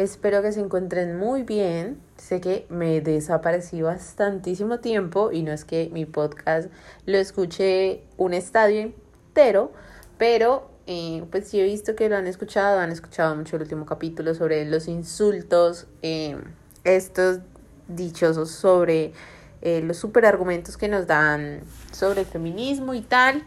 Espero que se encuentren muy bien. Sé que me desaparecí bastantísimo tiempo y no es que mi podcast lo escuche un estadio entero, pero eh, pues sí he visto que lo han escuchado, han escuchado mucho el último capítulo sobre los insultos, eh, estos dichosos sobre eh, los superargumentos que nos dan sobre el feminismo y tal.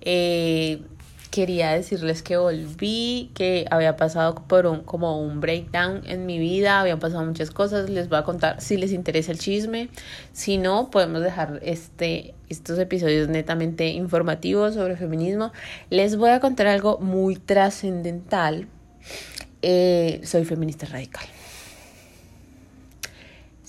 Eh, quería decirles que volví, que había pasado por un, como un breakdown en mi vida, habían pasado muchas cosas, les voy a contar si les interesa el chisme, si no, podemos dejar este, estos episodios netamente informativos sobre feminismo. Les voy a contar algo muy trascendental. Eh, soy feminista radical.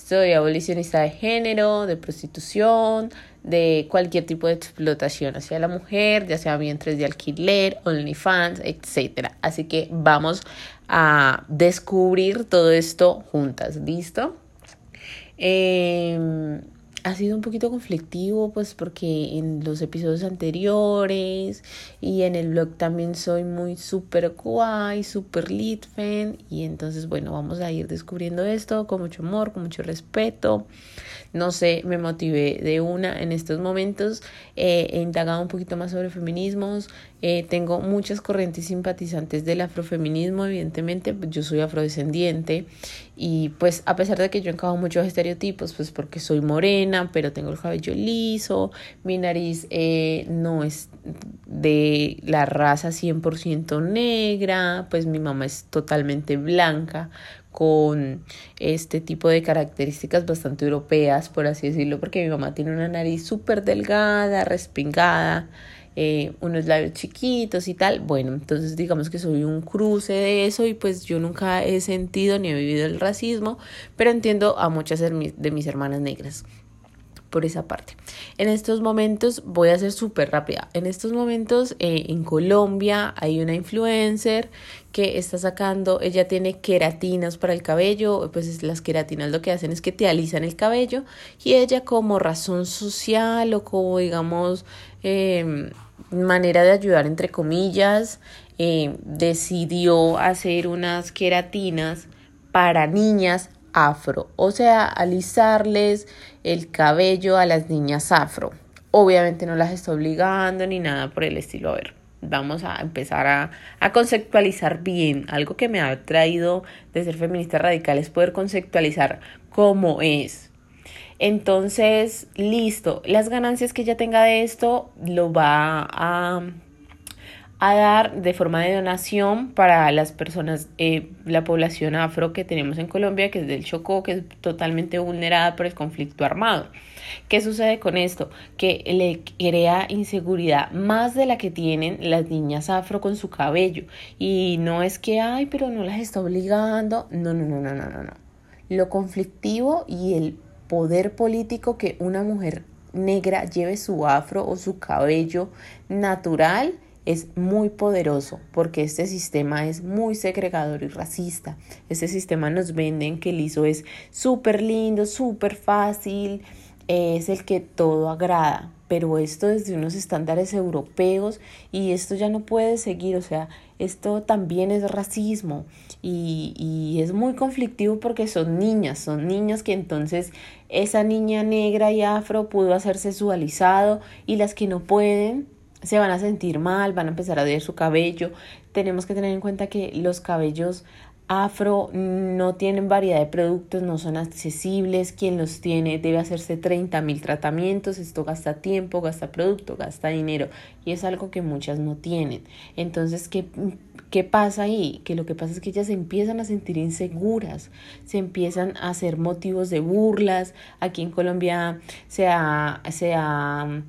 Soy abolicionista de género, de prostitución, de cualquier tipo de explotación hacia la mujer, ya sea vientres de alquiler, OnlyFans, etc. Así que vamos a descubrir todo esto juntas, ¿listo? Eh, ha sido un poquito conflictivo, pues porque en los episodios anteriores y en el blog también soy muy super guay, super lit fan. Y entonces, bueno, vamos a ir descubriendo esto con mucho amor, con mucho respeto. No sé, me motivé de una en estos momentos. Eh, he indagado un poquito más sobre feminismos. Eh, tengo muchas corrientes simpatizantes del afrofeminismo, evidentemente. Yo soy afrodescendiente y pues a pesar de que yo encajo muchos estereotipos, pues porque soy morena, pero tengo el cabello liso, mi nariz eh, no es de la raza 100% negra, pues mi mamá es totalmente blanca, con este tipo de características bastante europeas, por así decirlo, porque mi mamá tiene una nariz súper delgada, respingada, eh, unos labios chiquitos y tal. Bueno, entonces digamos que soy un cruce de eso y pues yo nunca he sentido ni he vivido el racismo, pero entiendo a muchas de mis hermanas negras por esa parte. En estos momentos, voy a ser súper rápida, en estos momentos eh, en Colombia hay una influencer que está sacando, ella tiene queratinas para el cabello, pues las queratinas lo que hacen es que te alisan el cabello y ella como razón social o como digamos em, manera de ayudar entre comillas, eh, decidió hacer unas queratinas para niñas afro, o sea, alisarles el cabello a las niñas afro. Obviamente no las estoy obligando ni nada por el estilo. A ver, vamos a empezar a, a, conceptualizar bien. Algo que me ha traído de ser feminista radical es poder conceptualizar cómo es. Entonces, listo, las ganancias que ella tenga de esto lo va a dar de forma de donación para las personas, eh, la población afro que tenemos en Colombia, que es del Chocó, que es totalmente vulnerada por el conflicto armado. ¿Qué sucede con esto? Que le crea inseguridad más de la que tienen las niñas afro con su cabello. Y no es que, ay, pero no las está obligando. No, no, no, no, no, no. no. Lo conflictivo y el poder político que una mujer negra lleve su afro o su cabello natural es muy poderoso porque este sistema es muy segregador y racista. Este sistema nos venden que el liso es súper lindo, súper fácil, es el que todo agrada, pero esto desde unos estándares europeos y esto ya no puede seguir, o sea, esto también es racismo y, y es muy conflictivo porque son niñas, son niñas que entonces esa niña negra y afro pudo hacer sexualizado y las que no pueden se van a sentir mal, van a empezar a odiar su cabello. Tenemos que tener en cuenta que los cabellos afro no tienen variedad de productos, no son accesibles. Quien los tiene debe hacerse 30 mil tratamientos. Esto gasta tiempo, gasta producto, gasta dinero y es algo que muchas no tienen. Entonces, ¿qué, qué pasa ahí? Que lo que pasa es que ellas se empiezan a sentir inseguras, se empiezan a hacer motivos de burlas. Aquí en Colombia se ha, se ha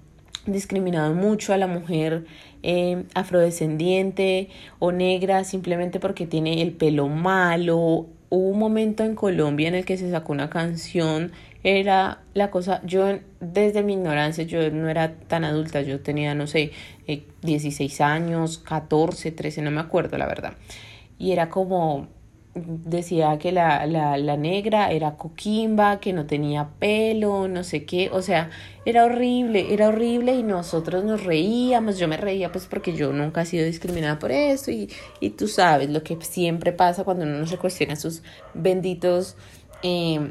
discriminado mucho a la mujer eh, afrodescendiente o negra simplemente porque tiene el pelo malo. Hubo un momento en Colombia en el que se sacó una canción, era la cosa, yo desde mi ignorancia, yo no era tan adulta, yo tenía, no sé, 16 eh, años, 14, 13, no me acuerdo la verdad. Y era como decía que la, la, la, negra era coquimba, que no tenía pelo, no sé qué, o sea, era horrible, era horrible y nosotros nos reíamos, yo me reía pues porque yo nunca he sido discriminada por esto y, y tú sabes lo que siempre pasa cuando uno no se cuestiona sus benditos... Eh,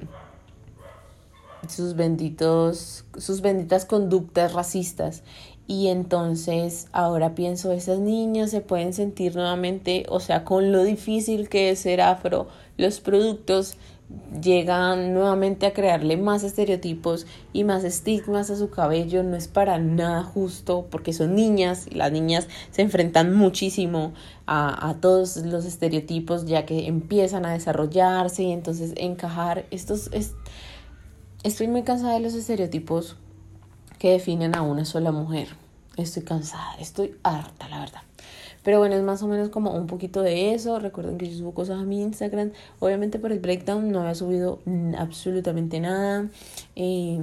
sus benditos, sus benditas conductas racistas. Y entonces ahora pienso, esas niñas se pueden sentir nuevamente, o sea, con lo difícil que es ser afro, los productos llegan nuevamente a crearle más estereotipos y más estigmas a su cabello. No es para nada justo porque son niñas y las niñas se enfrentan muchísimo a, a todos los estereotipos ya que empiezan a desarrollarse y entonces encajar estos... Es, estoy muy cansada de los estereotipos que definen a una sola mujer. Estoy cansada, estoy harta, la verdad. Pero bueno, es más o menos como un poquito de eso. Recuerden que yo subo cosas a mi Instagram. Obviamente por el breakdown no había subido absolutamente nada. Eh,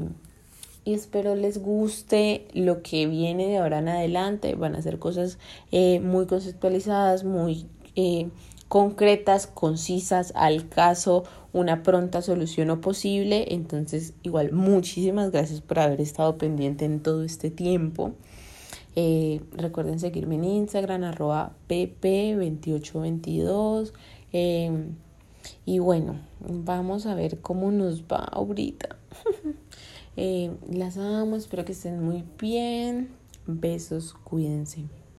y espero les guste lo que viene de ahora en adelante. Van a ser cosas eh, muy conceptualizadas, muy eh, concretas, concisas, al caso, una pronta solución o posible. Entonces, igual, muchísimas gracias por haber estado pendiente en todo este tiempo. Eh, recuerden seguirme en Instagram, arroba pp2822. Em, y bueno, vamos a ver cómo nos va ahorita. Eh, las amo, espero que estén muy bien. Besos, cuídense.